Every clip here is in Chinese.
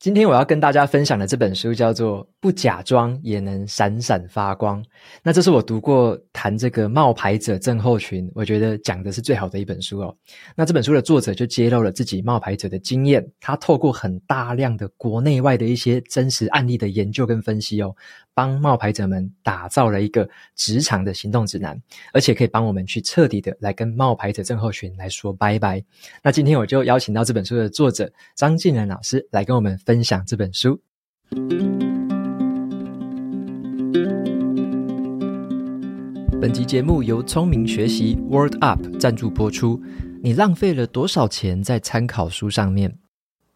今天我要跟大家分享的这本书叫做《不假装也能闪闪发光》。那这是我读过谈这个冒牌者症候群，我觉得讲的是最好的一本书哦。那这本书的作者就揭露了自己冒牌者的经验，他透过很大量的国内外的一些真实案例的研究跟分析哦。帮冒牌者们打造了一个职场的行动指南，而且可以帮我们去彻底的来跟冒牌者症候群来说拜拜。那今天我就邀请到这本书的作者张静仁老师来跟我们分享这本书。本集节目由聪明学习 Word Up 赞助播出。你浪费了多少钱在参考书上面？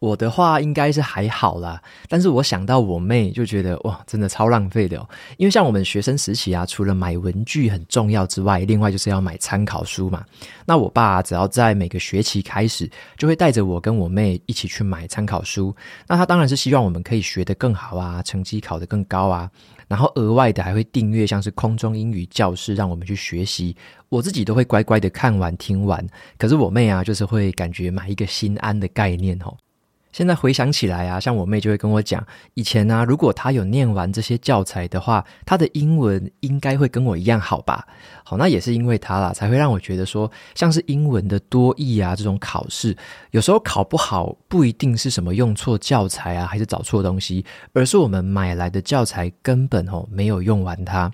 我的话应该是还好啦，但是我想到我妹就觉得哇，真的超浪费的哦。因为像我们学生时期啊，除了买文具很重要之外，另外就是要买参考书嘛。那我爸只要在每个学期开始，就会带着我跟我妹一起去买参考书。那他当然是希望我们可以学得更好啊，成绩考得更高啊。然后额外的还会订阅像是空中英语教室，让我们去学习。我自己都会乖乖的看完听完，可是我妹啊，就是会感觉买一个心安的概念哦。现在回想起来啊，像我妹就会跟我讲，以前啊，如果她有念完这些教材的话，她的英文应该会跟我一样好吧？好，那也是因为她啦，才会让我觉得说，像是英文的多益啊这种考试，有时候考不好，不一定是什么用错教材啊，还是找错东西，而是我们买来的教材根本哦没有用完它。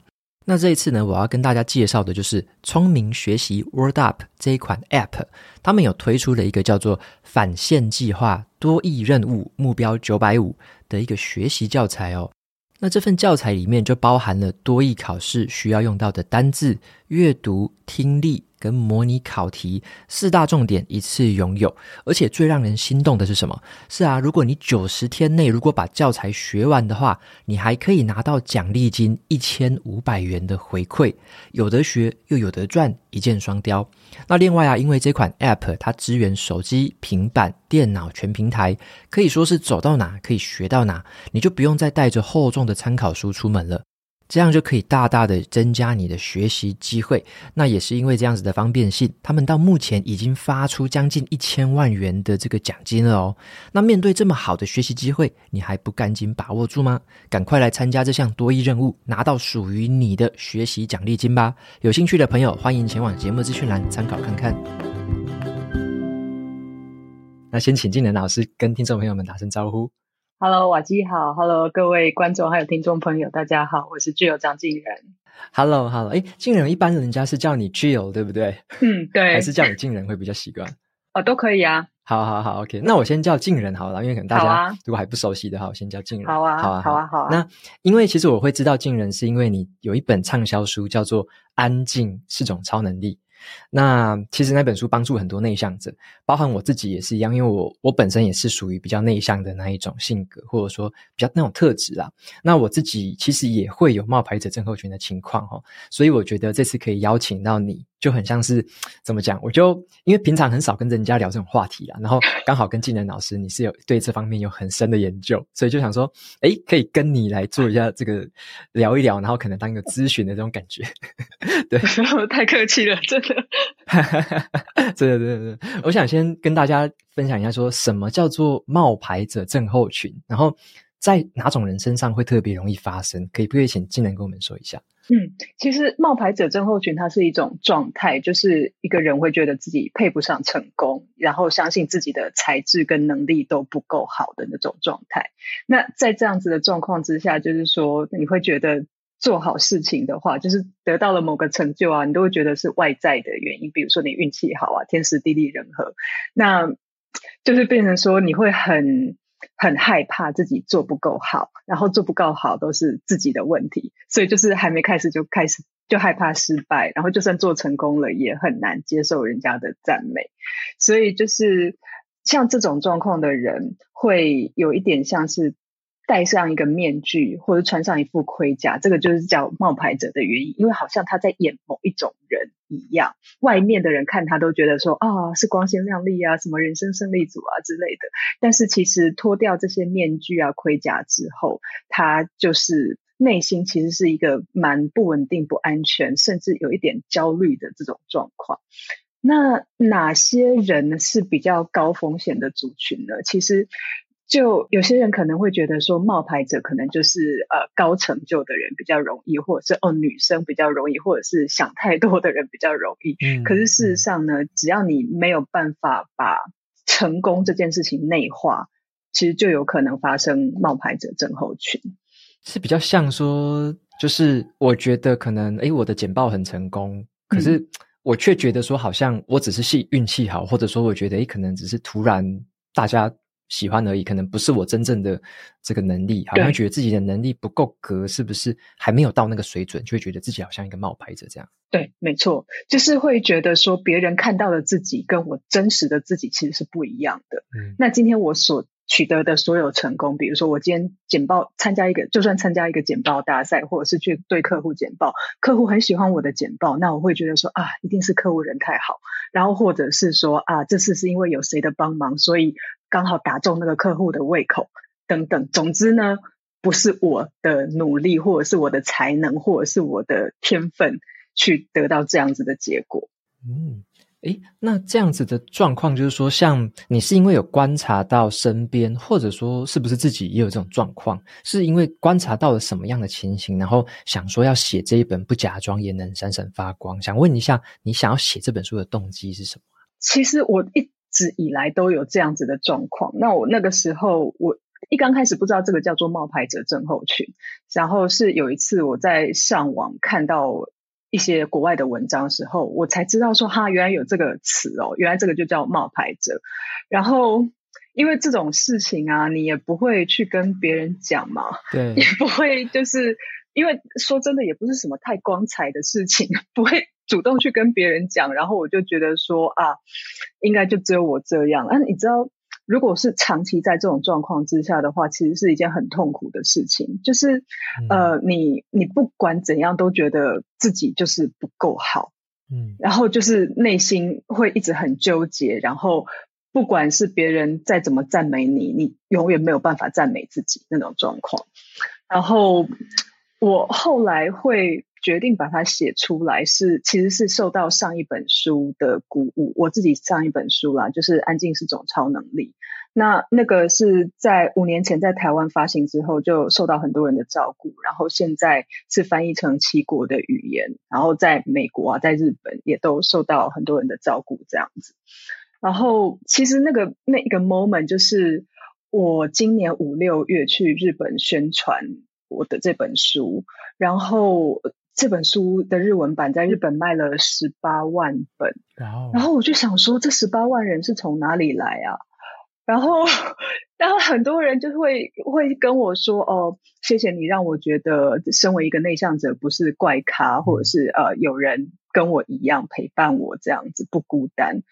那这一次呢，我要跟大家介绍的就是聪明学习 Word Up 这一款 App，他们有推出了一个叫做“返现计划多益任务目标九百五”的一个学习教材哦。那这份教材里面就包含了多益考试需要用到的单字、阅读、听力。跟模拟考题四大重点一次拥有，而且最让人心动的是什么？是啊，如果你九十天内如果把教材学完的话，你还可以拿到奖励金一千五百元的回馈，有得学又有得赚，一箭双雕。那另外啊，因为这款 App 它支援手机、平板、电脑全平台，可以说是走到哪可以学到哪，你就不用再带着厚重的参考书出门了。这样就可以大大的增加你的学习机会。那也是因为这样子的方便性，他们到目前已经发出将近一千万元的这个奖金了哦。那面对这么好的学习机会，你还不赶紧把握住吗？赶快来参加这项多益任务，拿到属于你的学习奖励金吧！有兴趣的朋友，欢迎前往节目资讯栏参考看看。那先请瀞仁老师跟听众朋友们打声招呼。Hello，瓦基好。Hello，各位观众还有听众朋友，大家好，我是 Jill 张静仁。Hello，Hello，哎，静仁一般人家是叫你 Jill 对不对？嗯，对。还是叫你静仁会比较习惯？哦，都可以啊。好好好，OK。那我先叫静仁好了，因为可能大家如果还不熟悉的话，我先叫静仁。好啊，好啊，好啊，好啊。那因为其实我会知道静仁，是因为你有一本畅销书叫做《安静是种超能力》。那其实那本书帮助很多内向者，包含我自己也是一样，因为我我本身也是属于比较内向的那一种性格，或者说比较那种特质啦。那我自己其实也会有冒牌者症候群的情况齁，所以我觉得这次可以邀请到你。就很像是怎么讲？我就因为平常很少跟人家聊这种话题啦，然后刚好跟技能老师你是有对这方面有很深的研究，所以就想说，哎，可以跟你来做一下这个聊一聊，然后可能当一个咨询的这种感觉。对，太客气了，真的。对对对对，我想先跟大家分享一下，说什么叫做冒牌者症候群，然后在哪种人身上会特别容易发生？可以不可以请瀞仁跟我们说一下？嗯，其实冒牌者症候群它是一种状态，就是一个人会觉得自己配不上成功，然后相信自己的才智跟能力都不够好的那种状态。那在这样子的状况之下，就是说你会觉得做好事情的话，就是得到了某个成就啊，你都会觉得是外在的原因，比如说你运气好啊，天时地利人和，那就是变成说你会很。很害怕自己做不够好，然后做不够好都是自己的问题，所以就是还没开始就开始就害怕失败，然后就算做成功了也很难接受人家的赞美，所以就是像这种状况的人会有一点像是戴上一个面具或者穿上一副盔甲，这个就是叫冒牌者的原因，因为好像他在演某一种人一样，外面的人看他都觉得说啊、是光鲜亮丽啊，什么人生胜利组啊之类的，但是其实脱掉这些面具啊盔甲之后，他就是内心其实是一个蛮不稳定、不安全，甚至有一点焦虑的这种状况。那哪些人是比较高风险的族群呢？其实，就有些人可能会觉得说，冒牌者可能就是呃高成就的人比较容易，或者是哦女生比较容易，或者是想太多的人比较容易。嗯，可是事实上呢，只要你没有办法把成功这件事情内化，其实就有可能发生冒牌者症候群。是比较像说，就是我觉得可能诶，我的简报很成功，可是。嗯我却觉得说，好像我只是运运气好，或者说我觉得，诶，可能只是突然大家喜欢而已，可能不是我真正的这个能力，好像觉得自己的能力不够格，是不是还没有到那个水准，就会觉得自己好像一个冒牌者这样。对，没错，就是会觉得说，别人看到的自己跟我真实的自己其实是不一样的。嗯，那今天我所取得的所有成功，比如说我今天简报参加一个，就算参加一个简报大赛，或者是去对客户简报，客户很喜欢我的简报，那我会觉得说啊，一定是客户人太好，然后或者是说啊，这次是因为有谁的帮忙，所以刚好打中那个客户的胃口等等。总之呢，不是我的努力，或者是我的才能，或者是我的天分去得到这样子的结果。嗯。诶，那这样子的状况，就是说，像你是因为有观察到身边，或者说是不是自己也有这种状况？是因为观察到了什么样的情形，然后想说要写这一本不假装也能闪闪发光？想问一下，你想要写这本书的动机是什么？其实我一直以来都有这样子的状况。那我那个时候，我一刚开始不知道这个叫做冒牌者症候群，然后是有一次我在上网看到。一些国外的文章的时候，我才知道说哈，原来有这个词哦，原来这个就叫冒牌者。然后因为这种事情啊，你也不会去跟别人讲嘛，对，也不会就是因为说真的，也不是什么太光彩的事情，不会主动去跟别人讲。然后我就觉得说啊，应该就只有我这样。啊，你知道。如果是长期在这种状况之下的话，其实是一件很痛苦的事情。就是，嗯、呃，你你不管怎样都觉得自己就是不够好，嗯，然后就是内心会一直很纠结，然后不管是别人再怎么赞美你，你永远没有办法赞美自己那种状况。然后我后来会。决定把它写出来是，其实是受到上一本书的鼓舞。我自己上一本书啦，就是《安静是种超能力》。那那个是在五年前在台湾发行之后，就受到很多人的照顾。然后现在是翻译成七国的语言，然后在美国啊，在日本也都受到很多人的照顾，这样子。然后其实那个那一个 moment 就是我今年五六月去日本宣传我的这本书，然后。这本书的日文版在日本卖了十八万本.然后我就想说，这十八万人是从哪里来啊？然后，然后很多人就会会跟我说：“哦，谢谢你让我觉得，身为一个内向者不是怪咖，或者是呃有人跟我一样陪伴我这样子不孤单。”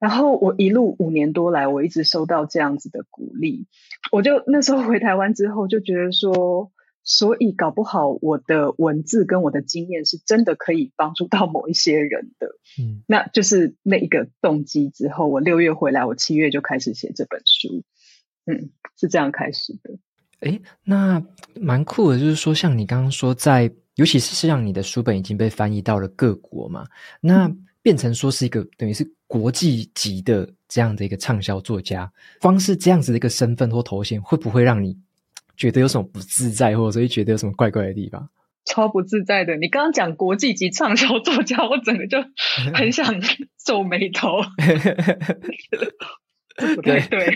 然后我一路五年多来，我一直收到这样子的鼓励，我就那时候回台湾之后就觉得说。所以搞不好我的文字跟我的经验是真的可以帮助到某一些人的，嗯，那就是那一个动机之后，我六月回来，我七月就开始写这本书，嗯，是这样开始的。诶，那蛮酷的，就是说像你刚刚说在，尤其是像你的书本已经被翻译到了各国嘛，那变成说是一个等于是国际级的这样的一个畅销作家，光是这样子的一个身份或头衔，会不会让你？觉得有什么不自在，或者所以觉得有什么怪怪的地方？超不自在的。你刚刚讲国际级畅销作家，我整个就 很想皱眉头。对对，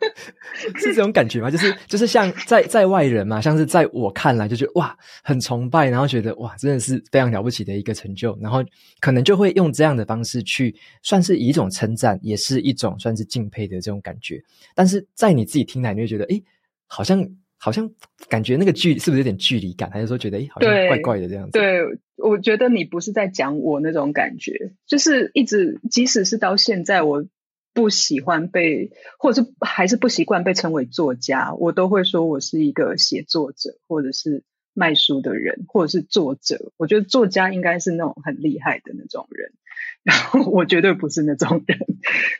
是这种感觉吗？就是就是像在在外人嘛，像是在我看来就觉得哇很崇拜，然后觉得哇真的是非常了不起的一个成就，然后可能就会用这样的方式去算是以一种称赞，也是一种算是敬佩的这种感觉。但是在你自己听来，你会觉得诶好像。好像感觉那个距是不是有点距离感？还是说觉得诶好像怪怪的这样子？对，对，我觉得你不是在讲我那种感觉，就是一直，即使是到现在，我不喜欢被，或者是还是不习惯被称为作家，我都会说我是一个写作者，或者是卖书的人，或者是作者。我觉得作家应该是那种很厉害的那种人，然后我绝对不是那种人。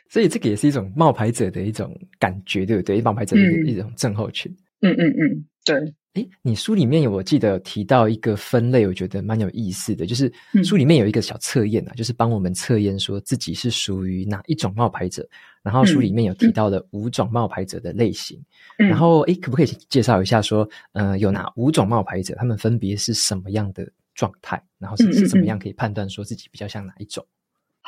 所以这个也是一种冒牌者的一种感觉，对不对？冒牌者的一种症候群。嗯嗯嗯嗯，对。哎，你书里面有我记得提到一个分类，我觉得蛮有意思的，就是书里面有一个小测验啊，嗯、就是帮我们测验说自己是属于哪一种冒牌者。然后书里面有提到了五种冒牌者的类型。嗯、然后哎，可不可以介绍一下说，呃，有哪五种冒牌者？他们分别是什么样的状态？然后是是怎么样可以判断说自己比较像哪一种？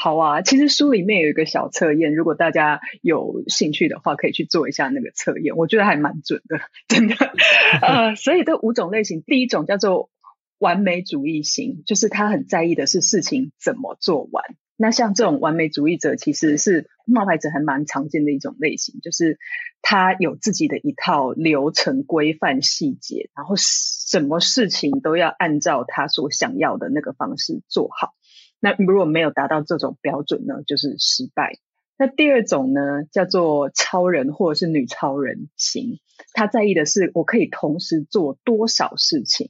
好啊，其实书里面有一个小测验，如果大家有兴趣的话，可以去做一下那个测验，我觉得还蛮准的，真的。呃，所以这五种类型，第一种叫做完美主义型，就是他很在意的是事情怎么做完。那像这种完美主义者，其实是冒牌者还蛮常见的一种类型，就是他有自己的一套流程规范细节，然后什么事情都要按照他所想要的那个方式做好。那如果没有达到这种标准呢，就是失败。那第二种呢，叫做超人或者是女超人型，他在意的是我可以同时做多少事情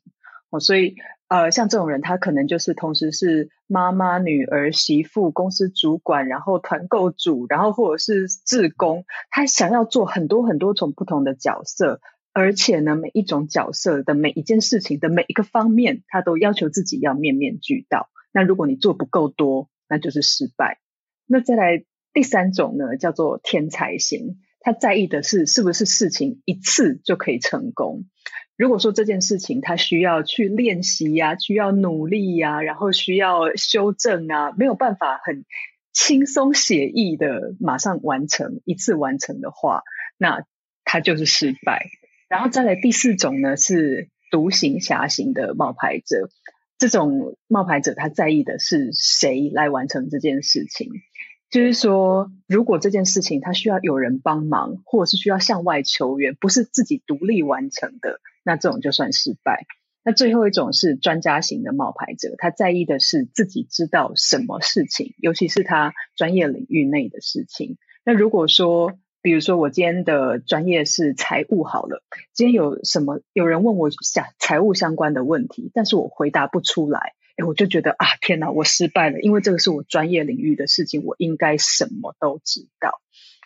哦。所以呃，像这种人，他可能就是同时是妈妈、女儿、媳妇、公司主管，然后团购主，然后或者是志工，他想要做很多很多种不同的角色，而且呢，每一种角色的每一件事情的每一个方面，他都要求自己要面面俱到。那如果你做不够多，那就是失败。那再来第三种呢，叫做天才型，他在意的是是不是事情一次就可以成功。如果说这件事情他需要去练习呀，需要努力呀，然后需要修正啊，没有办法很轻松写意的马上完成，一次完成的话，那他就是失败。然后再来第四种呢，是独行侠型的冒牌者。这种冒牌者，他在意的是谁来完成这件事情。就是说，如果这件事情他需要有人帮忙，或者是需要向外求援，不是自己独立完成的，那这种就算失败。那最后一种是专家型的冒牌者，他在意的是自己知道什么事情，尤其是他专业领域内的事情。那如果说，比如说，我今天的专业是财务好了。今天有什么有人问我想财务相关的问题，但是我回答不出来，诶，我就觉得啊，天哪，我失败了，因为这个是我专业领域的事情，我应该什么都知道。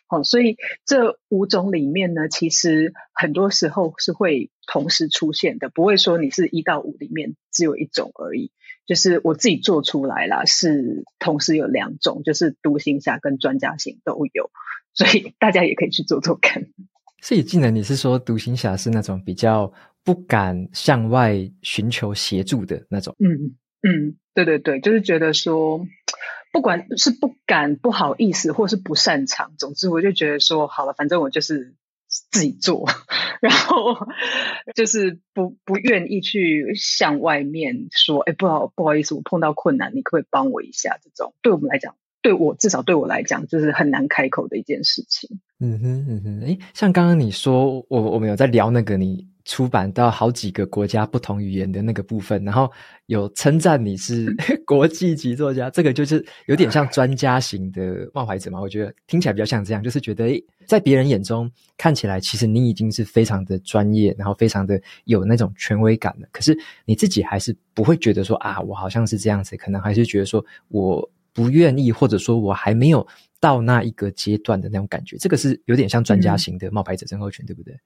好，所以这五种里面呢，其实很多时候是会同时出现的，不会说你是一到五里面只有一种而已。就是我自己做出来啦，是同时有两种，就是独行侠跟专家型都有。所以大家也可以去做做看。所以，技能，你是说独行侠是那种比较不敢向外寻求协助的那种？嗯嗯，对对对，就是觉得说，不管是不敢、不好意思，或是不擅长，总之我就觉得说，好了，反正我就是自己做，然后就是不不愿意去向外面说，哎，不好不好意思，我碰到困难，你可不可以帮我一下？这种对我们来讲。对我至少对我来讲，就是很难开口的一件事情。嗯哼嗯哼，诶，像刚刚你说，我我们有在聊那个你出版到好几个国家不同语言的那个部分，然后有称赞你是 国际级作家，这个就是有点像专家型的冒牌者嘛？我觉得听起来比较像这样，就是觉得诶，在别人眼中看起来，其实你已经是非常的专业，然后非常的有那种权威感了。可是你自己还是不会觉得说啊，我好像是这样子，可能还是觉得说我。不愿意，或者说我还没有到那一个阶段的那种感觉，这个是有点像专家型的冒牌者症候群，嗯、对不对？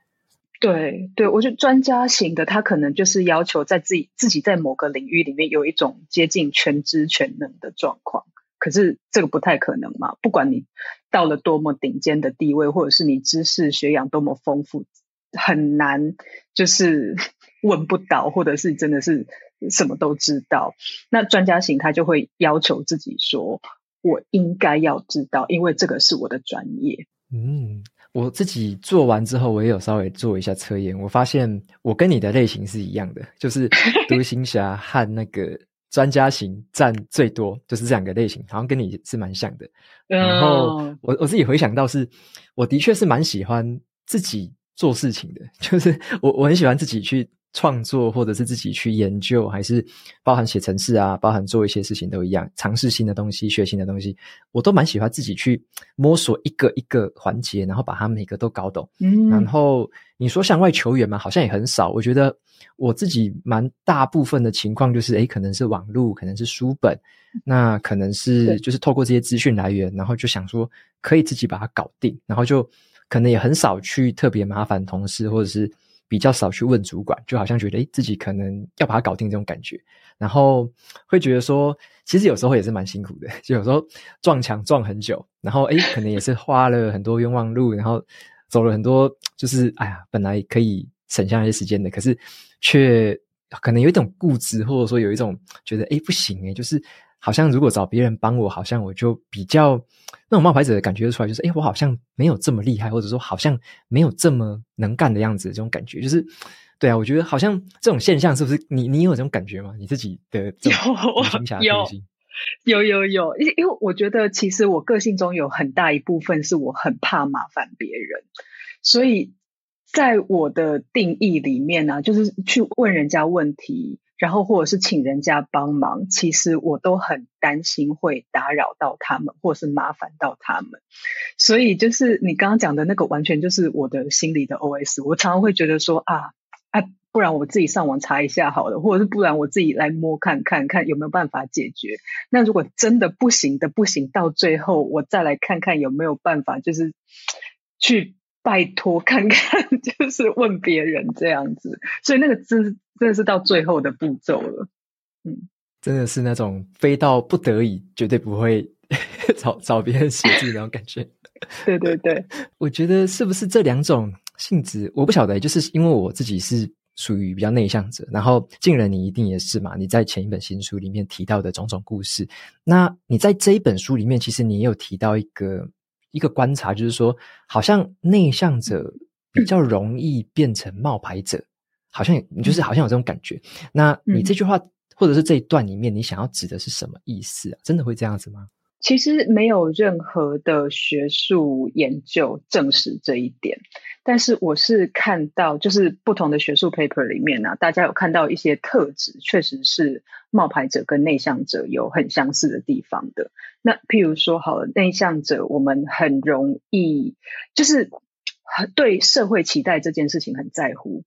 对对，我觉得专家型的他可能就是要求在自己自己在某个领域里面有一种接近全知全能的状况，可是这个不太可能嘛。不管你到了多么顶尖的地位，或者是你知识学养多么丰富，很难就是问不倒，或者是真的是。什么都知道，那专家型他就会要求自己说：“我应该要知道，因为这个是我的专业。”嗯，我自己做完之后，我也有稍微做一下测验，我发现我跟你的类型是一样的，就是 独行侠和那个专家型占最多，就是这两个类型，好像跟你是蛮像的。然后我我自己回想到是，我的确是蛮喜欢自己做事情的，就是我我很喜欢自己去。创作，或者是自己去研究，还是包含写程式啊，包含做一些事情都一样，尝试新的东西，学新的东西，我都蛮喜欢自己去摸索一个一个环节，然后把它每个都搞懂。嗯，然后你说向外求援嘛，好像也很少。我觉得我自己蛮大部分的情况就是，诶，可能是网络，可能是书本，那可能是就是透过这些资讯来源，然后就想说可以自己把它搞定，然后就可能也很少去特别麻烦同事，或者是。比较少去问主管，就好像觉得诶自己可能要把它搞定这种感觉，然后会觉得说，其实有时候也是蛮辛苦的，就有时候撞墙撞很久，然后诶可能也是花了很多冤枉路，然后走了很多，就是哎呀，本来可以省下一些时间的，可是却可能有一种固执，或者说有一种觉得诶不行诶就是。好像如果找别人帮我，好像我就比较那种冒牌者的感觉出来，就是诶我好像没有这么厉害，或者说好像没有这么能干的样子，这种感觉就是，对啊，我觉得好像这种现象是不是你你有这种感觉吗？你自己的有有有有有，因因为我觉得其实我个性中有很大一部分是我很怕麻烦别人，所以在我的定义里面呢、啊，就是去问人家问题。然后或者是请人家帮忙，其实我都很担心会打扰到他们，或是麻烦到他们。所以就是你刚刚讲的那个，完全就是我的心里的 OS。我常常会觉得说啊，啊，不然我自己上网查一下好了，或者是不然我自己来摸看看看有没有办法解决。那如果真的不行的不行，到最后我再来看看有没有办法，就是去。拜托看看，就是问别人这样子，所以那个真真的是到最后的步骤了。嗯，真的是那种非到不得已，绝对不会 找找别人写字那种感觉。对对对，我觉得是不是这两种性质，我不晓得，就是因为我自己是属于比较内向者，然后近人你一定也是嘛。你在前一本新书里面提到的种种故事，那你在这一本书里面，其实你也有提到一个。一个观察就是说，好像内向者比较容易变成冒牌者，好像你就是好像有这种感觉。那你这句话或者是这一段里面，你想要指的是什么意思啊？真的会这样子吗？其实没有任何的学术研究证实这一点，但是我是看到，就是不同的学术 paper 里面呢、大家有看到一些特质，确实是冒牌者跟内向者有很相似的地方的。那譬如说，好了，内向者我们很容易就是对社会期待这件事情很在乎。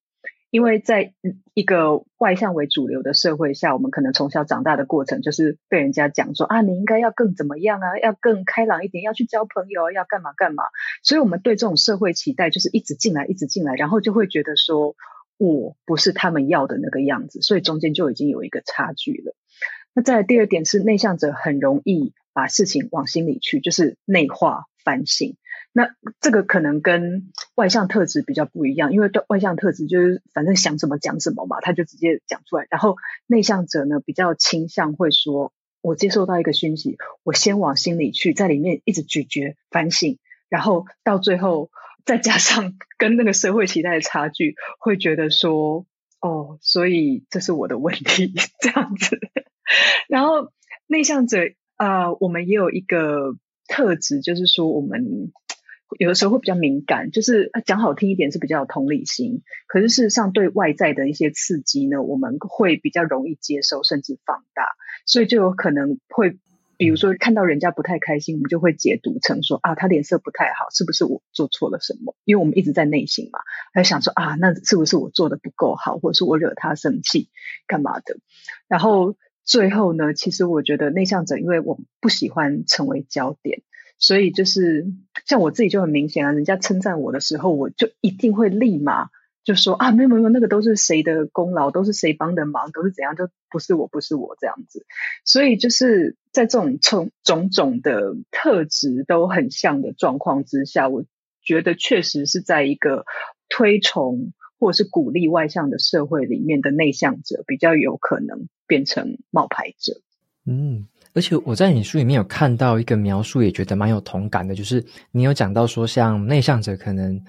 因为在一个外向为主流的社会下，我们可能从小长大的过程就是被人家讲说啊，你应该要更怎么样啊，要更开朗一点，要去交朋友，要干嘛干嘛。所以，我们对这种社会期待就是一直进来，一直进来，然后就会觉得说我不是他们要的那个样子，所以中间就已经有一个差距了。那再来第二点是，内向者很容易把事情往心里去，就是内化反省。那这个可能跟外向特质比较不一样，因为对外向特质就是反正想什么讲什么嘛，他就直接讲出来。然后内向者呢，比较倾向会说，我接受到一个讯息，我先往心里去，在里面一直咀嚼反省，然后到最后再加上跟那个社会期待的差距，会觉得说，哦，所以这是我的问题这样子。然后内向者啊、我们也有一个特质，就是说我们。有的时候会比较敏感，就是讲好听一点是比较有同理心，可是事实上对外在的一些刺激呢，我们会比较容易接受甚至放大，所以就有可能会，比如说看到人家不太开心，我们就会解读成说啊，他脸色不太好，是不是我做错了什么？因为我们一直在内心嘛，还想说啊，那是不是我做的不够好，或者是我惹他生气干嘛的？然后最后呢，其实我觉得内向者，因为我不喜欢成为焦点。所以就是像我自己就很明显啊，人家称赞我的时候，我就一定会立马就说啊，没有没有，那个都是谁的功劳，都是谁帮的忙，都是怎样，就不是我，不是我这样子。所以就是在这种种种种的特质都很像的状况之下，我觉得确实是在一个推崇或者是鼓励外向的社会里面的内向者比较有可能变成冒牌者。嗯。而且我在你书里面有看到一个描述，也觉得蛮有同感的，就是你有讲到说，像内向者可能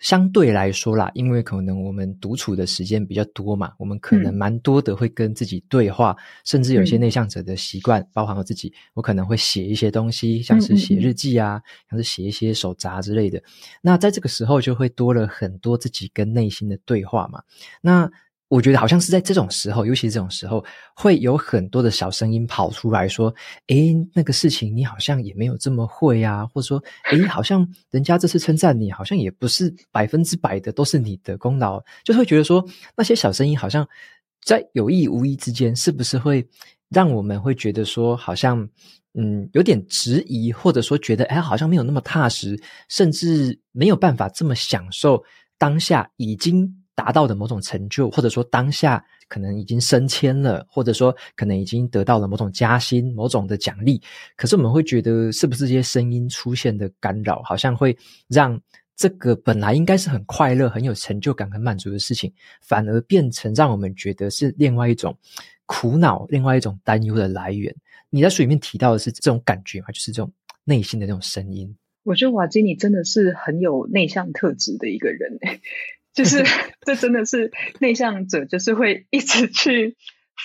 相对来说啦，因为可能我们独处的时间比较多嘛，我们可能蛮多的会跟自己对话，嗯、甚至有些内向者的习惯，嗯、包含我自己，我可能会写一些东西，像是写日记啊，像是写一些手札之类的。那在这个时候就会多了很多自己跟内心的对话嘛。那我觉得好像是在这种时候，尤其是这种时候，会有很多的小声音跑出来说：“诶，那个事情你好像也没有这么会啊，或者说，诶，好像人家这次称赞你，好像也不是百分之百的都是你的功劳。”就会觉得说，那些小声音好像在有意无意之间，是不是会让我们会觉得说，好像嗯有点质疑，或者说觉得哎，好像没有那么踏实，甚至没有办法这么享受当下已经。达到的某种成就，或者说当下可能已经升迁了，或者说可能已经得到了某种加薪、某种的奖励，可是我们会觉得，是不是这些声音出现的干扰，好像会让这个本来应该是很快乐、很有成就感、很满足的事情，反而变成让我们觉得是另外一种苦恼、另外一种担忧的来源。你在书里面提到的是这种感觉吗？就是这种内心的那种声音。我觉得瓦基你真的是很有内向特质的一个人。就是，这真的是内向者，就是会一直去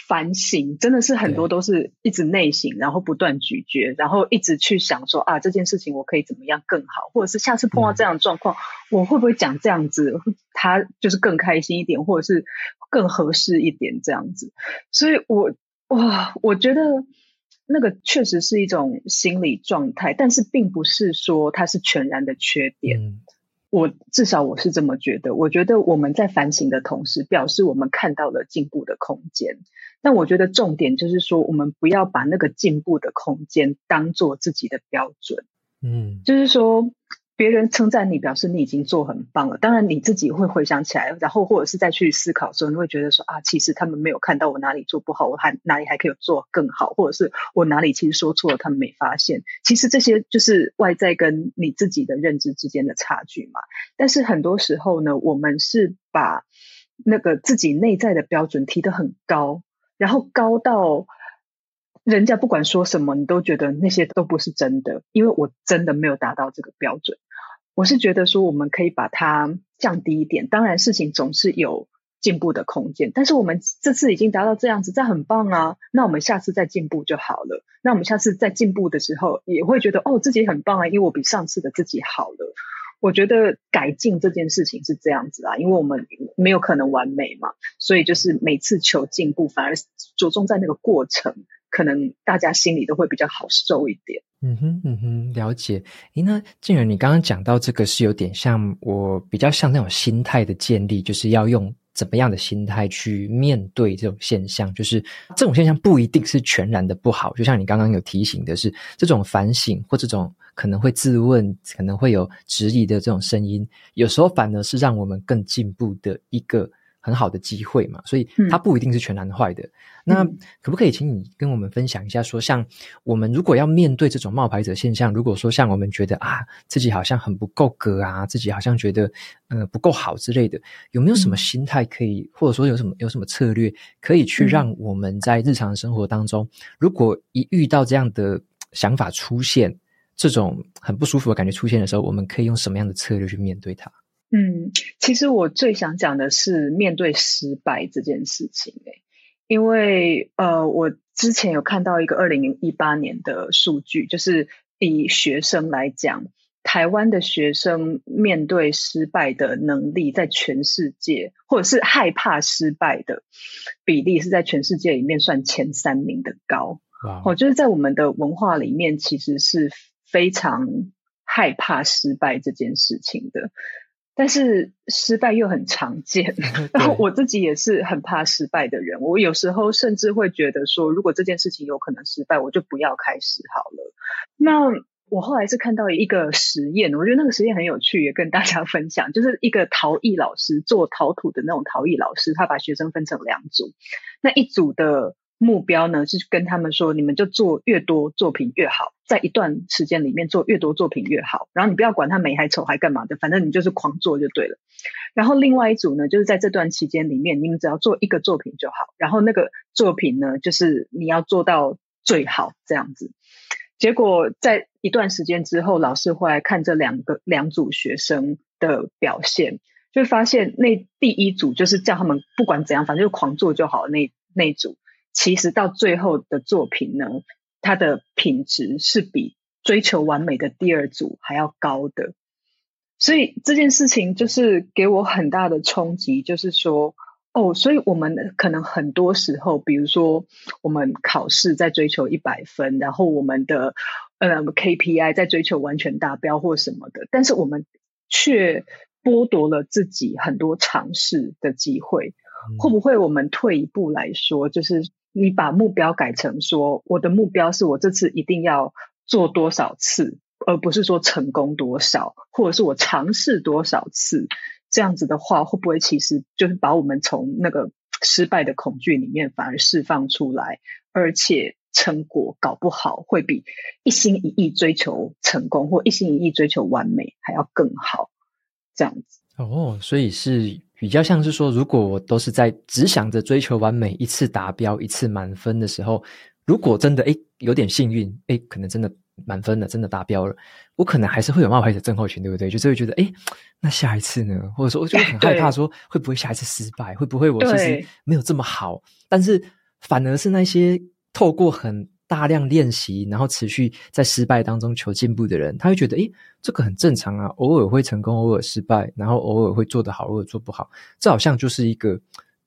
反省，真的是很多都是一直内省，然后不断咀嚼，然后一直去想说啊，这件事情我可以怎么样更好，或者是下次碰到这样的状况，我会不会讲这样子，他就是更开心一点，或者是更合适一点这样子。所以我哇，我觉得那个确实是一种心理状态，但是并不是说它是全然的缺点。嗯我至少我是这么觉得，我觉得我们在反省的同时，表示我们看到了进步的空间。但我觉得重点就是说，我们不要把那个进步的空间当做自己的标准。嗯，就是说。别人称赞你，表示你已经做很棒了。当然，你自己会回想起来，然后或者是再去思考的时候，你会觉得说啊，其实他们没有看到我哪里做不好，我还哪里还可以做更好，或者是我哪里其实说错了，他们没发现。其实这些就是外在跟你自己的认知之间的差距嘛。但是很多时候呢，我们是把那个自己内在的标准提得很高，然后高到。人家不管说什么，你都觉得那些都不是真的，因为我真的没有达到这个标准。我是觉得说，我们可以把它降低一点。当然，事情总是有进步的空间，但是我们这次已经达到这样子，这很棒啊！那我们下次再进步就好了。那我们下次再进步的时候，也会觉得哦，自己很棒啊，因为我比上次的自己好了。我觉得改进这件事情是这样子啊，因为我们没有可能完美嘛，所以就是每次求进步，反而着重在那个过程。可能大家心里都会比较好受一点。嗯哼，嗯哼，了解。诶，那静儿，你刚刚讲到这个是有点像我比较像那种心态的建立，就是要用怎么样的心态去面对这种现象？就是这种现象不一定是全然的不好，就像你刚刚有提醒的是，这种反省或这种可能会自问、可能会有质疑的这种声音，有时候反而是让我们更进步的一个。很好的机会嘛，所以它不一定是全然坏的。嗯、那可不可以请你跟我们分享一下，说像我们如果要面对这种冒牌者现象，如果说像我们觉得啊自己好像很不够格啊，自己好像觉得呃不够好之类的，有没有什么心态可以，嗯、或者说有什么有什么策略可以去让我们在日常生活当中，嗯、如果一遇到这样的想法出现，这种很不舒服的感觉出现的时候，我们可以用什么样的策略去面对它？嗯，其实我最想讲的是面对失败这件事情，诶，因为呃，我之前有看到一个二零一八年的数据，就是以学生来讲，台湾的学生面对失败的能力，在全世界或者是害怕失败的比例，是在全世界里面算前三名的高。哦.就是在我们的文化里面，其实是非常害怕失败这件事情的。但是失败又很常见，然后我自己也是很怕失败的人。我有时候甚至会觉得说，如果这件事情有可能失败，我就不要开始好了。那我后来是看到一个实验，我觉得那个实验很有趣，也跟大家分享。就是一个陶艺老师做陶土的那种陶艺老师，他把学生分成两组，那一组的。目标呢，是跟他们说，你们就做越多作品越好，在一段时间里面做越多作品越好。然后你不要管它美还丑还干嘛的，反正你就是狂做就对了。然后另外一组呢，就是在这段期间里面，你们只要做一个作品就好。然后那个作品呢，就是你要做到最好这样子。结果在一段时间之后，老师会来看这两个两组学生的表现，就发现那第一组就是叫他们不管怎样，反正就狂做就好那那组。其实到最后的作品呢，它的品质是比追求完美的第二组还要高的。所以这件事情就是给我很大的冲击，就是说，哦，哦，所以我们可能很多时候，比如说我们考试在追求一百分，然后我们的呃 KPI 在追求完全达标或什么的，但是我们却剥夺了自己很多尝试的机会。嗯、会不会我们退一步来说，就是你把目标改成说，我的目标是我这次一定要做多少次，而不是说成功多少，或者是我尝试多少次。这样子的话，会不会其实就是把我们从那个失败的恐惧里面反而释放出来，而且成果搞不好会比一心一意追求成功或一心一意追求完美还要更好？这样子哦，所以是比较像是说，如果我都是在只想着追求完美，一次达标，一次满分的时候，如果真的诶有点幸运，诶可能真的。满分了，真的达标了，我可能还是会有冒牌者症候群，对不对？就是会觉得，诶，那下一次呢？或者说，我就很害怕，说会不会下一次失败？会不会我其实没有这么好？但是反而是那些透过很大量练习，然后持续在失败当中求进步的人，他会觉得，诶，这个很正常啊，偶尔会成功，偶尔失败，然后偶尔会做得好，偶尔做不好，这好像就是一个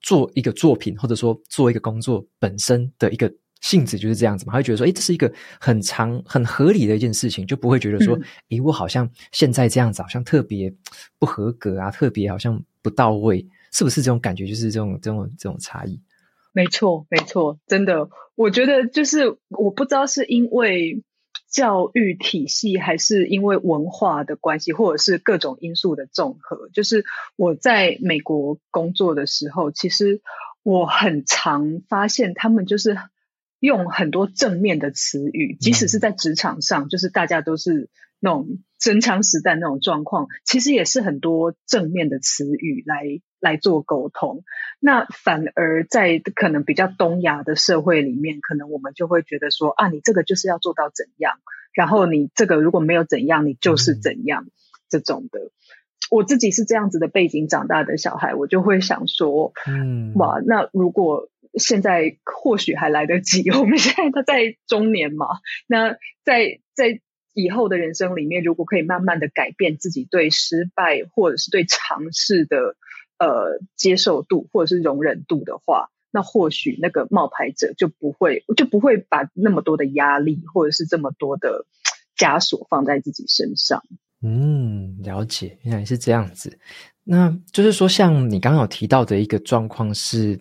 做一个作品，或者说做一个工作本身的一个。性质就是这样子嘛，他会觉得说，诶，这是一个很长、很合理的一件事情，就不会觉得说，诶、我好像现在这样子，好像特别不合格啊，特别好像不到位，是不是这种感觉？就是这种、这种、这种差异。没错，没错，真的，我觉得就是我不知道是因为教育体系，还是因为文化的关系，或者是各种因素的综合。就是我在美国工作的时候，其实我很常发现他们就是。用很多正面的词语，即使是在职场上，就是大家都是那种真枪实弹那种状况，其实也是很多正面的词语来来做沟通。那反而在可能比较东亚的社会里面，可能我们就会觉得说啊，你这个就是要做到怎样，然后你这个如果没有怎样，你就是怎样这种的。我自己是这样子的背景长大的小孩，我就会想说，嗯，哇，那如果。现在或许还来得及。我们现在他在中年嘛，那在在以后的人生里面，如果可以慢慢的改变自己对失败或者是对尝试的呃接受度或者是容忍度的话，那或许那个冒牌者就不会就不会把那么多的压力或者是这么多的枷锁放在自己身上。嗯，了解，原来是这样子。那就是说，像你刚刚有提到的一个状况是。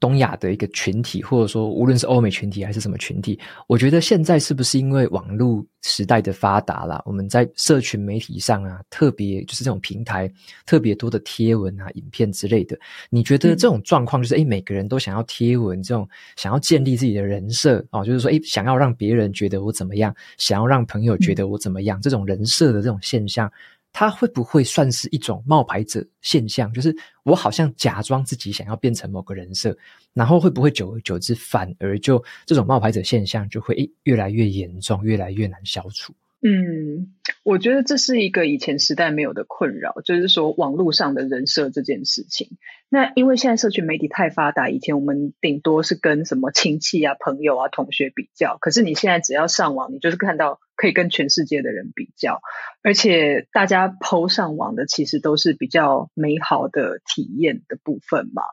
东亚的一个群体，或者说无论是欧美群体还是什么群体，我觉得现在是不是因为网络时代的发达啦，我们在社群媒体上啊，特别就是这种平台特别多的贴文啊、影片之类的。你觉得这种状况就是，诶、嗯、每个人都想要贴文，这种想要建立自己的人设哦，就是说，诶想要让别人觉得我怎么样，想要让朋友觉得我怎么样，嗯、这种人设的这种现象。他会不会算是一种冒牌者现象？就是我好像假装自己想要变成某个人设，然后会不会久而久之，反而就这种冒牌者现象就会越来越严重，越来越难消除？嗯，我觉得这是一个以前时代没有的困扰，就是说网络上的人设这件事情。那因为现在社群媒体太发达，以前我们顶多是跟什么亲戚啊、朋友啊、同学比较，可是你现在只要上网，你就是看到可以跟全世界的人比较，而且大家 PO 上网的其实都是比较美好的体验的部分嘛。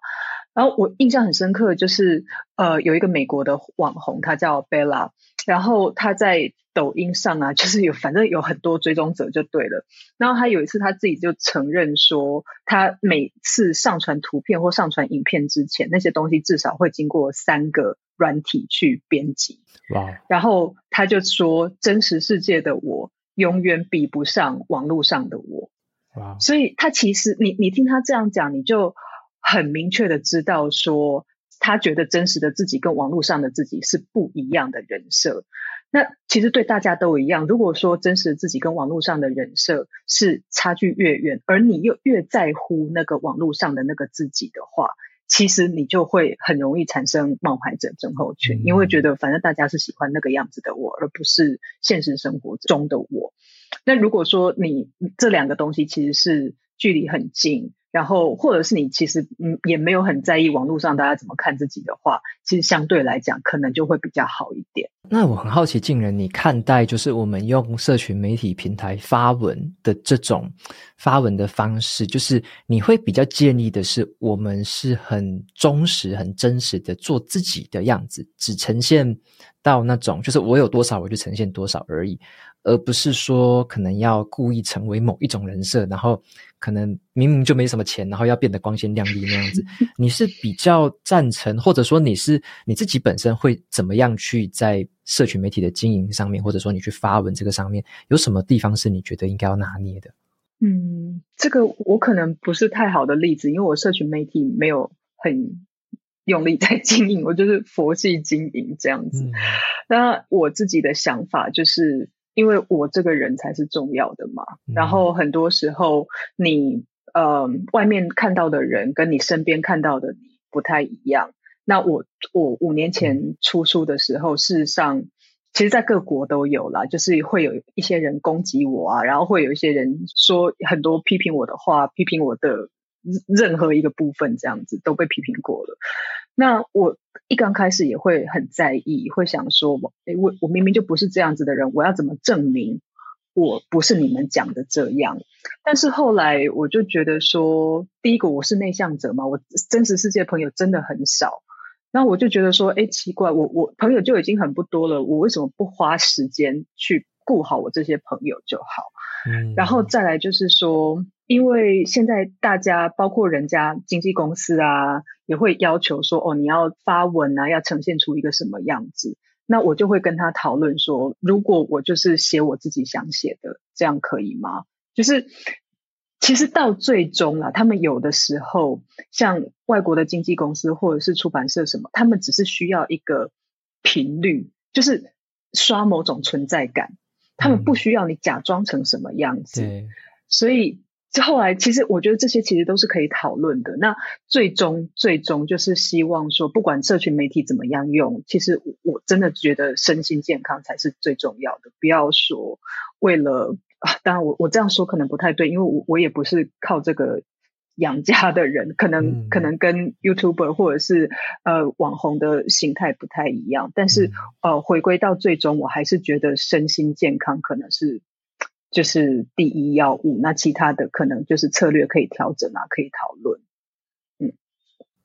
然后我印象很深刻，就是呃有一个美国的网红，他叫 Bella，然后他在。抖音上啊，就是有反正有很多追踪者就对了。然后他有一次他自己就承认说，他每次上传图片或上传影片之前，那些东西至少会经过三个软体去编辑。哇！然后他就说，真实世界的我永远比不上网络上的我。哇！所以他其实你你听他这样讲，你就很明确的知道说，他觉得真实的自己跟网络上的自己是不一样的人设。那其实对大家都一样。如果说真实的自己跟网络上的人设是差距越远，而你又越在乎那个网络上的那个自己的话，其实你就会很容易产生冒牌者症候群，因为觉得反正大家是喜欢那个样子的我，而不是现实生活中的我。那如果说你这两个东西其实是距离很近。然后或者是你其实嗯也没有很在意网络上大家怎么看自己的话，其实相对来讲可能就会比较好一点。那我很好奇，静人，你看待就是我们用社群媒体平台发文的这种发文的方式，就是你会比较建议的是，我们是很忠实、很真实的做自己的样子，只呈现到那种就是我有多少我就呈现多少而已，而不是说可能要故意成为某一种人设，然后可能明明就没什么钱，然后要变得光鲜亮丽那样子。你是比较赞成，或者说你是你自己本身会怎么样去在社群媒体的经营上面，或者说你去发文这个上面，有什么地方是你觉得应该要拿捏的？嗯，这个我可能不是太好的例子，因为我社群媒体没有很用力在经营，我就是佛系经营这样子。嗯、那我自己的想法就是，因为我这个人才是重要的嘛。嗯、然后很多时候你呃外面看到的人跟你身边看到的你不太一样。那我我五年前出书的时候，事实上，其实，在各国都有啦，就是会有一些人攻击我啊，然后会有一些人说很多批评我的话，批评我的任何一个部分，这样子都被批评过了。那我一刚开始也会很在意，会想说，诶，我我明明就不是这样子的人，我要怎么证明我不是你们讲的这样？但是后来我就觉得说，第一个我是内向者嘛，我真实世界朋友真的很少。那我就觉得说，哎，奇怪，我我朋友就已经很不多了，我为什么不花时间去顾好我这些朋友就好？嗯，然后再来就是说，因为现在大家包括人家经纪公司啊，也会要求说，哦，你要发文啊，要呈现出一个什么样子？那我就会跟他讨论说，如果我就是写我自己想写的，这样可以吗？就是。其实到最终啊，他们有的时候像外国的经纪公司或者是出版社什么，他们只是需要一个频率，就是刷某种存在感，他们不需要你假装成什么样子。嗯、所以后来其实我觉得这些其实都是可以讨论的。那最终最终就是希望说，不管社群媒体怎么样用，其实我真的觉得身心健康才是最重要的，不要说为了。啊，当然我我这样说可能不太对，因为我我也不是靠这个养家的人，可能、嗯、可能跟 YouTuber 或者是呃网红的形态不太一样，但是、嗯、呃回归到最终，我还是觉得身心健康可能是就是第一要务，那其他的可能就是策略可以调整啊，可以讨论。嗯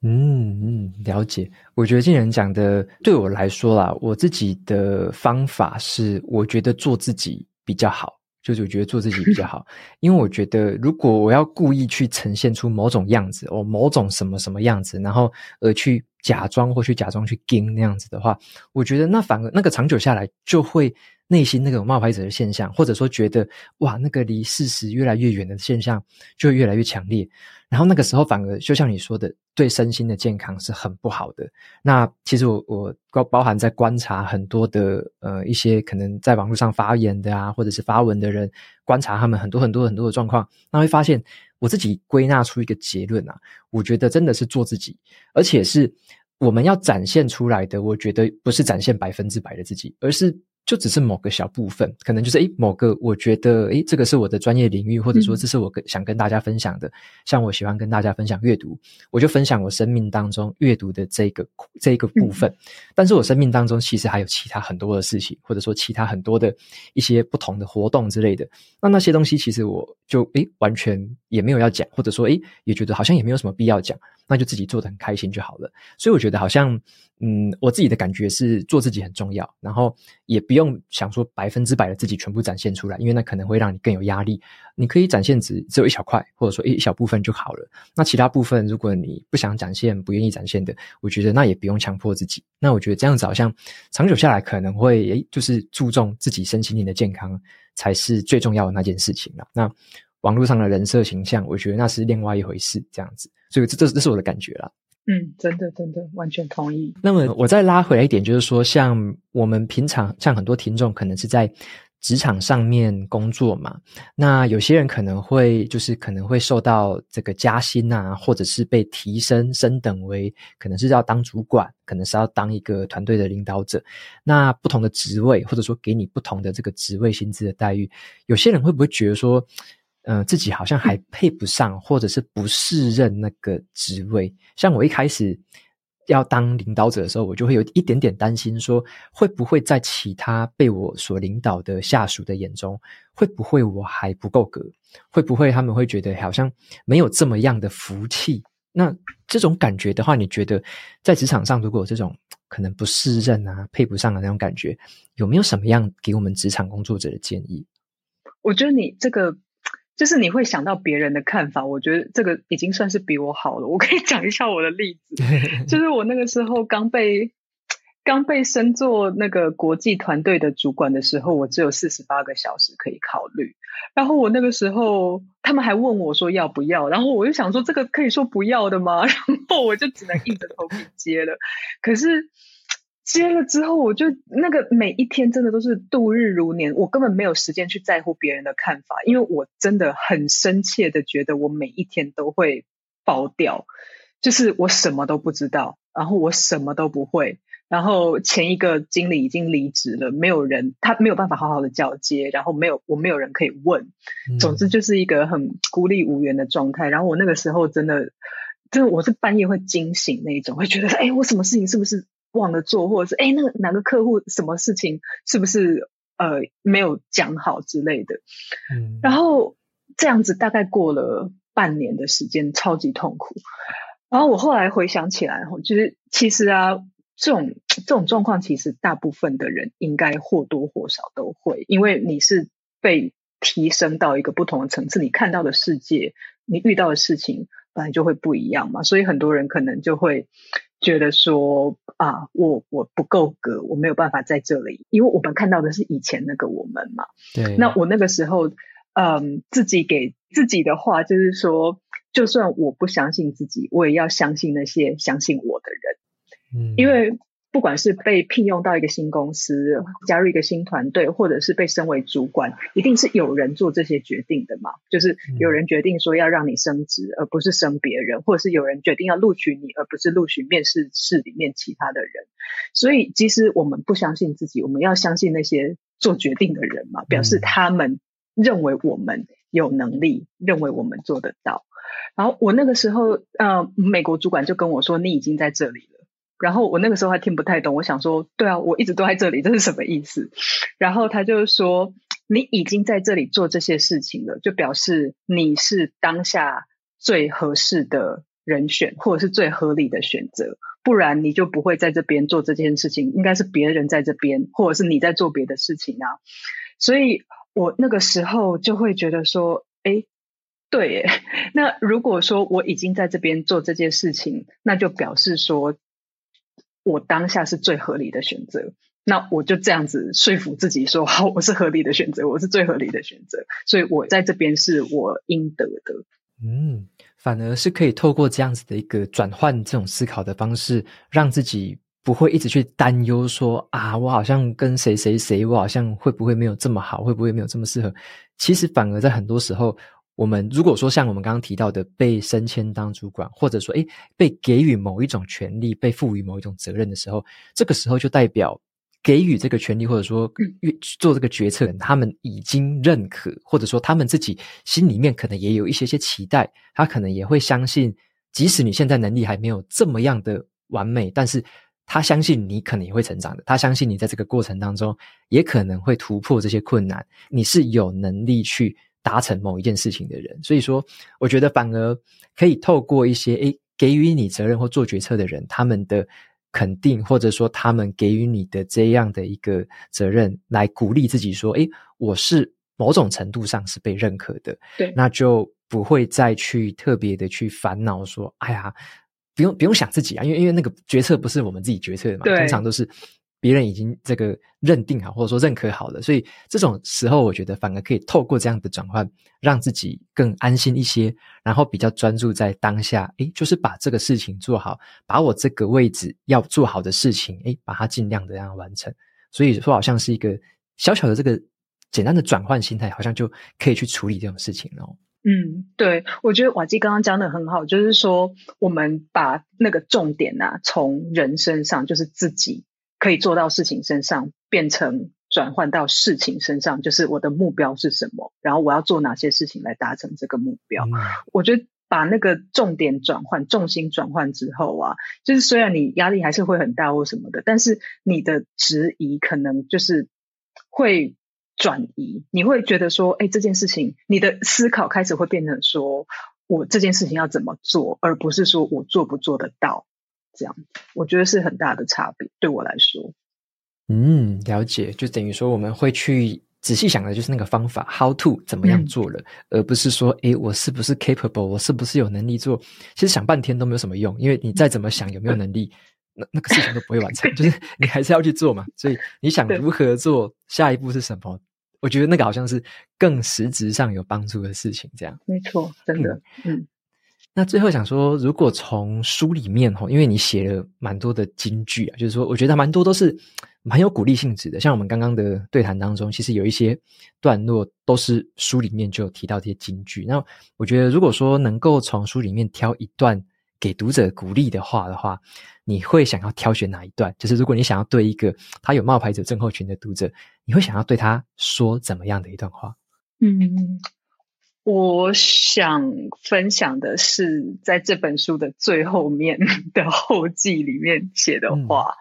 嗯嗯，了解。我觉得这人讲的对我来说啦，我自己的方法是，我觉得做自己比较好。就是我觉得做自己比较好，因为我觉得如果我要故意去呈现出某种样子，哦，某种什么什么样子，然后而去假装或去假装去跟那样子的话，我觉得那反而那个长久下来就会。内心那个冒牌者的现象，或者说觉得哇，那个离事实越来越远的现象，就会越来越强烈。然后那个时候，反而就像你说的，对身心的健康是很不好的。那其实我我包包含在观察很多的呃一些可能在网络上发言的啊，或者是发文的人，观察他们很多很多很多的状况，那会发现我自己归纳出一个结论啊，我觉得真的是做自己，而且是我们要展现出来的，我觉得不是展现百分之百的自己，而是。就只是某个小部分，可能就是诶某个我觉得诶这个是我的专业领域，或者说这是我跟想跟大家分享的。嗯、像我喜欢跟大家分享阅读，我就分享我生命当中阅读的这个这个部分。嗯、但是我生命当中其实还有其他很多的事情，或者说其他很多的一些不同的活动之类的。那那些东西其实我就诶完全也没有要讲，或者说诶也觉得好像也没有什么必要讲，那就自己做得很开心就好了。所以我觉得好像。嗯，我自己的感觉是做自己很重要，然后也不用想说百分之百的自己全部展现出来，因为那可能会让你更有压力。你可以展现只只有一小块，或者说一小部分就好了。那其他部分，如果你不想展现、不愿意展现的，我觉得那也不用强迫自己。那我觉得这样子好像长久下来可能会，诶，就是注重自己身心灵的健康才是最重要的那件事情了。那网络上的人设形象，我觉得那是另外一回事，这样子。所以这这这是我的感觉啦。嗯，真的，真的，完全同意。那么我再拉回来一点，就是说，像我们平常，像很多听众可能是在职场上面工作嘛，那有些人可能会就是可能会受到这个加薪啊，或者是被提升升等为，可能是要当主管，可能是要当一个团队的领导者。那不同的职位，或者说给你不同的这个职位薪资的待遇，有些人会不会觉得说，呃，自己好像还配不上，或者是不适任那个职位。像我一开始要当领导者的时候，我就会有一点点担心，说会不会在其他被我所领导的下属的眼中，会不会我还不够格？会不会他们会觉得好像没有这么样的福气？那这种感觉的话，你觉得在职场上，如果有这种可能不适任啊、配不上的那种感觉，有没有什么样给我们职场工作者的建议？我觉得你这个。就是你会想到别人的看法，我觉得这个已经算是比我好了。我可以讲一下我的例子，就是我那个时候刚被刚被升做那个国际团队的主管的时候，我只有四十八个小时可以考虑。然后我那个时候他们还问我说要不要，然后我就想说这个可以说不要的吗？然后我就只能硬着头皮接了。可是。接了之后，我就那个每一天真的都是度日如年，我根本没有时间去在乎别人的看法，因为我真的很深切的觉得我每一天都会爆掉，就是我什么都不知道，然后我什么都不会，然后前一个经理已经离职了，没有人，他没有办法好好的交接，然后没有我没有人可以问，总之就是一个很孤立无援的状态。然后我那个时候真的，真的我是半夜会惊醒那一种，会觉得哎，我什么事情是不是？忘了做，或者是哎，那个哪个客户什么事情是不是呃没有讲好之类的？嗯，然后这样子大概过了半年的时间，超级痛苦。然后我后来回想起来，就是其实啊，这种这种状况，其实大部分的人应该或多或少都会，因为你是被提升到一个不同的层次，你看到的世界，你遇到的事情本来就会不一样嘛，所以很多人可能就会。觉得说啊，我我不够格，我没有办法在这里，因为我们看到的是以前那个我们嘛。对。那我那个时候，嗯，自己给自己的话就是说，就算我不相信自己，我也要相信那些相信我的人。嗯。因为。不管是被聘用到一个新公司，加入一个新团队，或者是被升为主管，一定是有人做这些决定的嘛？就是有人决定说要让你升职，而不是升别人，或者是有人决定要录取你，而不是录取面试室里面其他的人。所以，其实我们不相信自己，我们要相信那些做决定的人嘛，表示他们认为我们有能力，认为我们做得到。然后我那个时候，呃，美国主管就跟我说：“你已经在这里了。”然后我那个时候还听不太懂，我想说，对啊，我一直都在这里，这是什么意思？然后他就说，你已经在这里做这些事情了，就表示你是当下最合适的人选，或者是最合理的选择，不然你就不会在这边做这件事情，应该是别人在这边，或者是你在做别的事情啊。所以我那个时候就会觉得说，哎，对耶，那如果说我已经在这边做这件事情，那就表示说。我当下是最合理的选择，那我就这样子说服自己说：好，我是合理的选择，我是最合理的选择，所以我在这边是我应得的。嗯，反而是可以透过这样子的一个转换这种思考的方式，让自己不会一直去担忧说啊，我好像跟谁谁谁，我好像会不会没有这么好，会不会没有这么适合？其实反而在很多时候。我们如果说像我们刚刚提到的被升迁当主管，或者说诶被给予某一种权利，被赋予某一种责任的时候，这个时候就代表给予这个权利或者说做这个决策人，他们已经认可，或者说他们自己心里面可能也有一些些期待，他可能也会相信，即使你现在能力还没有这么样的完美，但是他相信你可能也会成长的，他相信你在这个过程当中也可能会突破这些困难，你是有能力去。达成某一件事情的人，所以说，我觉得反而可以透过一些诶给予你责任或做决策的人，他们的肯定，或者说他们给予你的这样的一个责任，来鼓励自己说，诶我是某种程度上是被认可的，对，那就不会再去特别的去烦恼说，哎呀，不用不用想自己啊，因为因为那个决策不是我们自己决策的嘛，通常都是。别人已经这个认定好，或者说认可好了，所以这种时候，我觉得反而可以透过这样的转换，让自己更安心一些，然后比较专注在当下，诶，就是把这个事情做好，把我这个位置要做好的事情，诶，把它尽量的让它完成。所以说，好像是一个小小的这个简单的转换心态，好像就可以去处理这种事情哦。嗯，对，我觉得瓦基刚刚讲的很好，就是说我们把那个重点啊，从人身上，就是自己。可以做到事情身上变成转换到事情身上，就是我的目标是什么，然后我要做哪些事情来达成这个目标。嗯、我觉得把那个重点转换、重心转换之后啊，就是虽然你压力还是会很大或什么的，但是你的质疑可能就是会转移，你会觉得说，哎，这件事情，你的思考开始会变成说，我这件事情要怎么做，而不是说我做不做得到。这样，我觉得是很大的差别，对我来说。嗯，了解，就等于说我们会去仔细想的，就是那个方法，how to 怎么样做了，嗯、而不是说，诶，我是不是 capable，我是不是有能力做？其实想半天都没有什么用，因为你再怎么想有没有能力，那那个事情都不会完成，就是 你还是要去做嘛。所以你想如何做，下一步是什么？我觉得那个好像是更实质上有帮助的事情，这样。没错，真的，嗯。嗯那最后想说，如果从书里面哈，因为你写了蛮多的金句啊，就是说，我觉得蛮多都是蛮有鼓励性质的。像我们刚刚的对谈当中，其实有一些段落都是书里面就有提到这些金句。那我觉得，如果说能够从书里面挑一段给读者鼓励的话的话，你会想要挑选哪一段？就是如果你想要对一个他有冒牌者症候群的读者，你会想要对他说怎么样的一段话？嗯。我想分享的是，在这本书的最后面的后记里面写的话，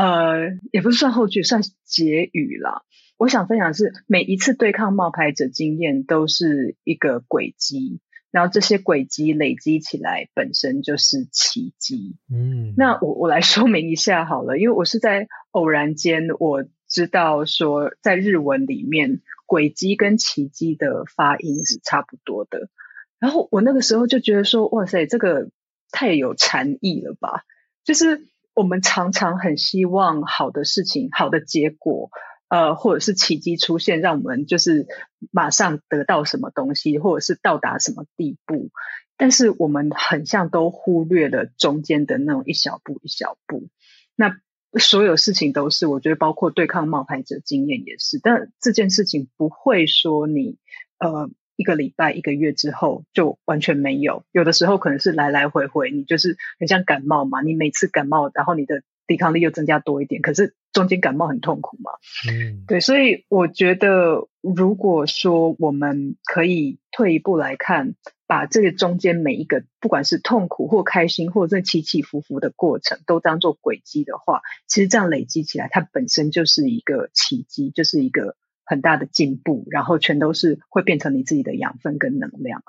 嗯、呃，也不是算后句，算结语啦。我想分享的是，每一次对抗冒牌者经验都是一个轨迹，然后这些轨迹累积起来本身就是奇迹。嗯，那我我来说明一下好了，因为我是在偶然间我知道说，在日文里面。轨迹跟奇迹的发音是差不多的，然后我那个时候就觉得说，哇塞，这个太有禅意了吧！就是我们常常很希望好的事情、好的结果，呃，或者是奇迹出现，让我们就是马上得到什么东西，或者是到达什么地步，但是我们很像都忽略了中间的那种一小步一小步。那所有事情都是，我觉得包括对抗冒牌者经验也是，但这件事情不会说你呃一个礼拜、一个月之后就完全没有，有的时候可能是来来回回，你就是很像感冒嘛，你每次感冒，然后你的抵抗力又增加多一点，可是中间感冒很痛苦嘛，嗯，对，所以我觉得如果说我们可以退一步来看。把这个中间每一个，不管是痛苦或开心，或者起起伏伏的过程，都当做轨迹的话，其实这样累积起来，它本身就是一个奇迹，就是一个很大的进步，然后全都是会变成你自己的养分跟能量。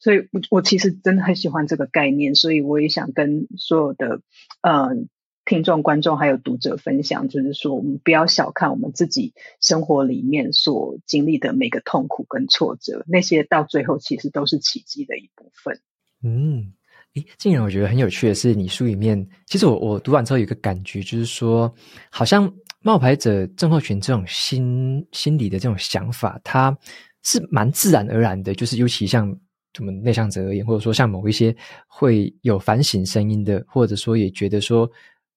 所以我，我其实真的很喜欢这个概念，所以我也想跟所有的，嗯、呃。听众、观众还有读者分享，就是说，我们不要小看我们自己生活里面所经历的每个痛苦跟挫折，那些到最后其实都是奇迹的一部分。嗯，诶，静妍，我觉得很有趣的是，你书里面，其实我我读完之后有一个感觉，就是说，好像冒牌者症候群这种心心理的这种想法，它是蛮自然而然的，就是尤其像我们内向者而言，或者说像某一些会有反省声音的，或者说也觉得说。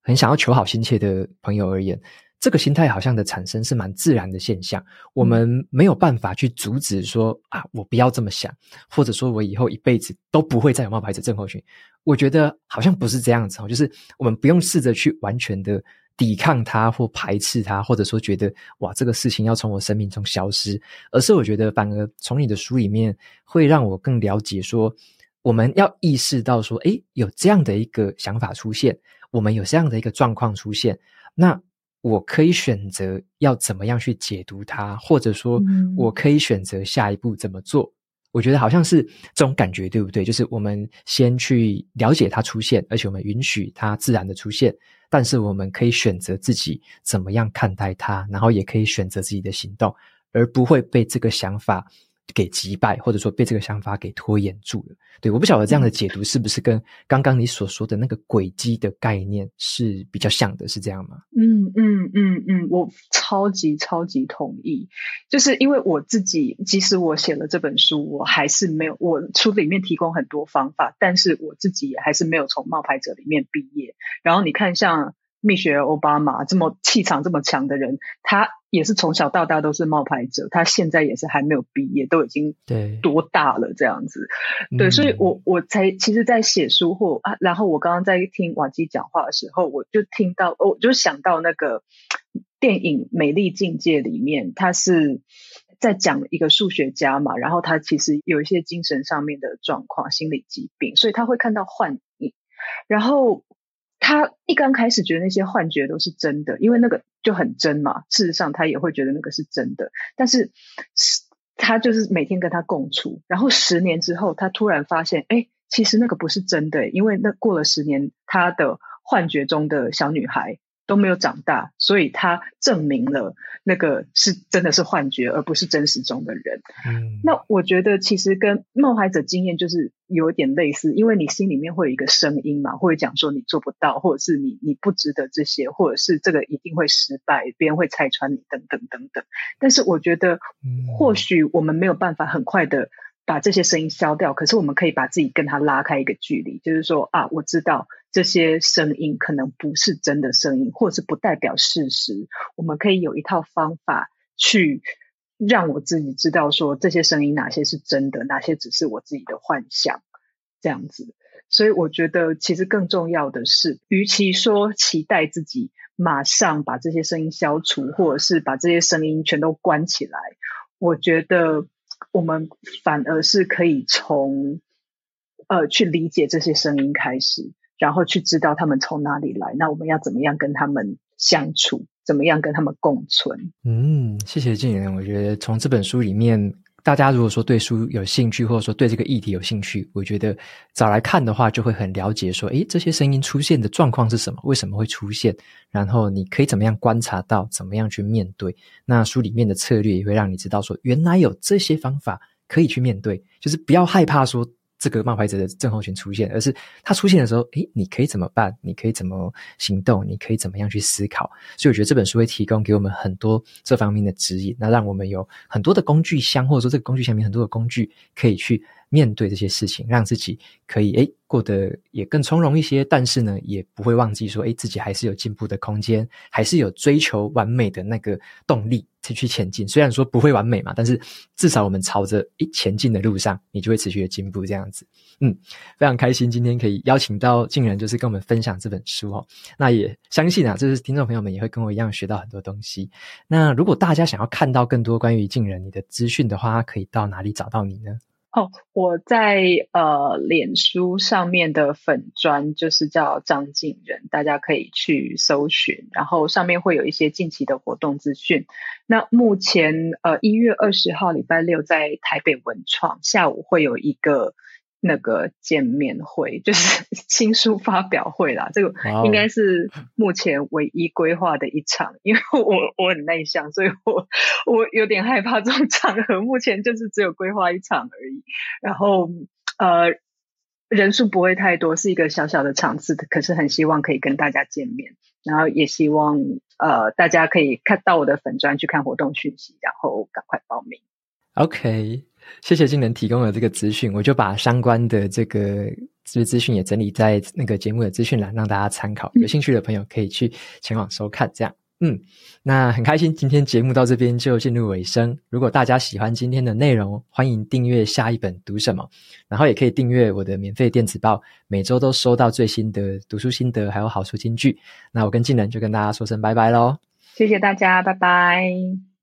很想要求好心切的朋友而言，这个心态好像的产生是蛮自然的现象。我们没有办法去阻止说啊，我不要这么想，或者说我以后一辈子都不会再有冒牌者症候群。我觉得好像不是这样子哦，就是我们不用试着去完全的抵抗它或排斥它，或者说觉得哇，这个事情要从我生命中消失，而是我觉得反而从你的书里面会让我更了解说，我们要意识到说，诶，有这样的一个想法出现。我们有这样的一个状况出现，那我可以选择要怎么样去解读它，或者说我可以选择下一步怎么做。嗯。我觉得好像是这种感觉，对不对？就是我们先去了解它出现，而且我们允许它自然的出现，但是我们可以选择自己怎么样看待它，然后也可以选择自己的行动，而不会被这个想法给击败，或者说被这个想法给拖延住了。对，我不晓得这样的解读是不是跟刚刚你所说的那个轨迹的概念是比较像的，是这样吗？嗯嗯嗯嗯，我超级超级同意。就是因为我自己，即使我写了这本书，我还是没有，我书里面提供很多方法，但是我自己也还是没有从冒牌者里面毕业。然后你看，像蜜雪儿奥巴马这么气场这么强的人，他。也是从小到大都是冒牌者，他现在也是还没有毕业，都已经对多大了这样子，对，对，所以我我才其实，在写书或啊，然后我刚刚在听瓦基讲话的时候，我就听到，我就想到那个电影《美丽境界》里面，他是在讲一个数学家嘛，然后他其实有一些精神上面的状况、心理疾病，所以他会看到幻影。然后他一刚开始觉得那些幻觉都是真的，因为那个就很真嘛。事实上，他也会觉得那个是真的，但是他就是每天跟他共处。然后十年之后，他突然发现，哎，其实那个不是真的，因为那过了十年，他的幻觉中的小女孩。都没有长大，所以他证明了那个是真的是幻觉，而不是真实中的人。嗯，那我觉得其实跟冒牌者经验就是有点类似，因为你心里面会有一个声音嘛，会讲说你做不到，或者是你你不值得这些，或者是这个一定会失败，别人会拆穿你，等等等等。但是我觉得，或许我们没有办法很快的。把这些声音消掉，可是我们可以把自己跟他拉开一个距离，就是说啊，我知道这些声音可能不是真的声音，或者是不代表事实。我们可以有一套方法去让我自己知道，说这些声音哪些是真的，哪些只是我自己的幻想，这样子。所以我觉得，其实更重要的是，与其说期待自己马上把这些声音消除，或者是把这些声音全都关起来，我觉得。我们反而是可以从呃去理解这些声音开始，然后去知道他们从哪里来。那我们要怎么样跟他们相处？怎么样跟他们共存？嗯，谢谢静人。我觉得从这本书里面。大家如果说对书有兴趣，或者说对这个议题有兴趣，我觉得找来看的话，就会很了解说，诶，这些声音出现的状况是什么？为什么会出现？然后你可以怎么样观察到？怎么样去面对？那书里面的策略也会让你知道说，原来有这些方法可以去面对，就是不要害怕说。这个冒牌者的症候群出现，而是他出现的时候，诶，你可以怎么办？你可以怎么行动？你可以怎么样去思考？所以我觉得这本书会提供给我们很多这方面的指引，那让我们有很多的工具箱，或者说这个工具箱里面很多的工具可以去面对这些事情，让自己可以诶过得也更从容一些。但是呢，也不会忘记说，诶自己还是有进步的空间，还是有追求完美的那个动力。去前进，虽然说不会完美嘛，但是至少我们朝着一前进的路上，你就会持续的进步。这样子，嗯，非常开心今天可以邀请到静人，就是跟我们分享这本书哦。那也相信啊，就是听众朋友们也会跟我一样学到很多东西。那如果大家想要看到更多关于静人你的资讯的话，可以到哪里找到你呢？哦，我在呃脸书上面的粉砖就是叫张敬仁，大家可以去搜寻，然后上面会有一些近期的活动资讯。那目前呃一月二十号礼拜六在台北文创下午会有一个。那个见面会就是 新书发表会啦，这个应该是目前唯一规划的一场，因为我我很内向，所以我我有点害怕这种场合，目前就是只有规划一场而已。然后呃，人数不会太多，是一个小小的场次，可是很希望可以跟大家见面，然后也希望呃大家可以看到我的粉专去看活动讯息，然后赶快报名。OK。谢谢静能提供的这个资讯，我就把相关的这个资资讯也整理在那个节目的资讯栏，让大家参考。有兴趣的朋友可以去前往收看。这样，嗯，那很开心，今天节目到这边就进入尾声。如果大家喜欢今天的内容，欢迎订阅下一本读什么，然后也可以订阅我的免费电子报，每周都收到最新的读书心得，还有好书金句。那我跟静能就跟大家说声拜拜喽，谢谢大家，拜拜。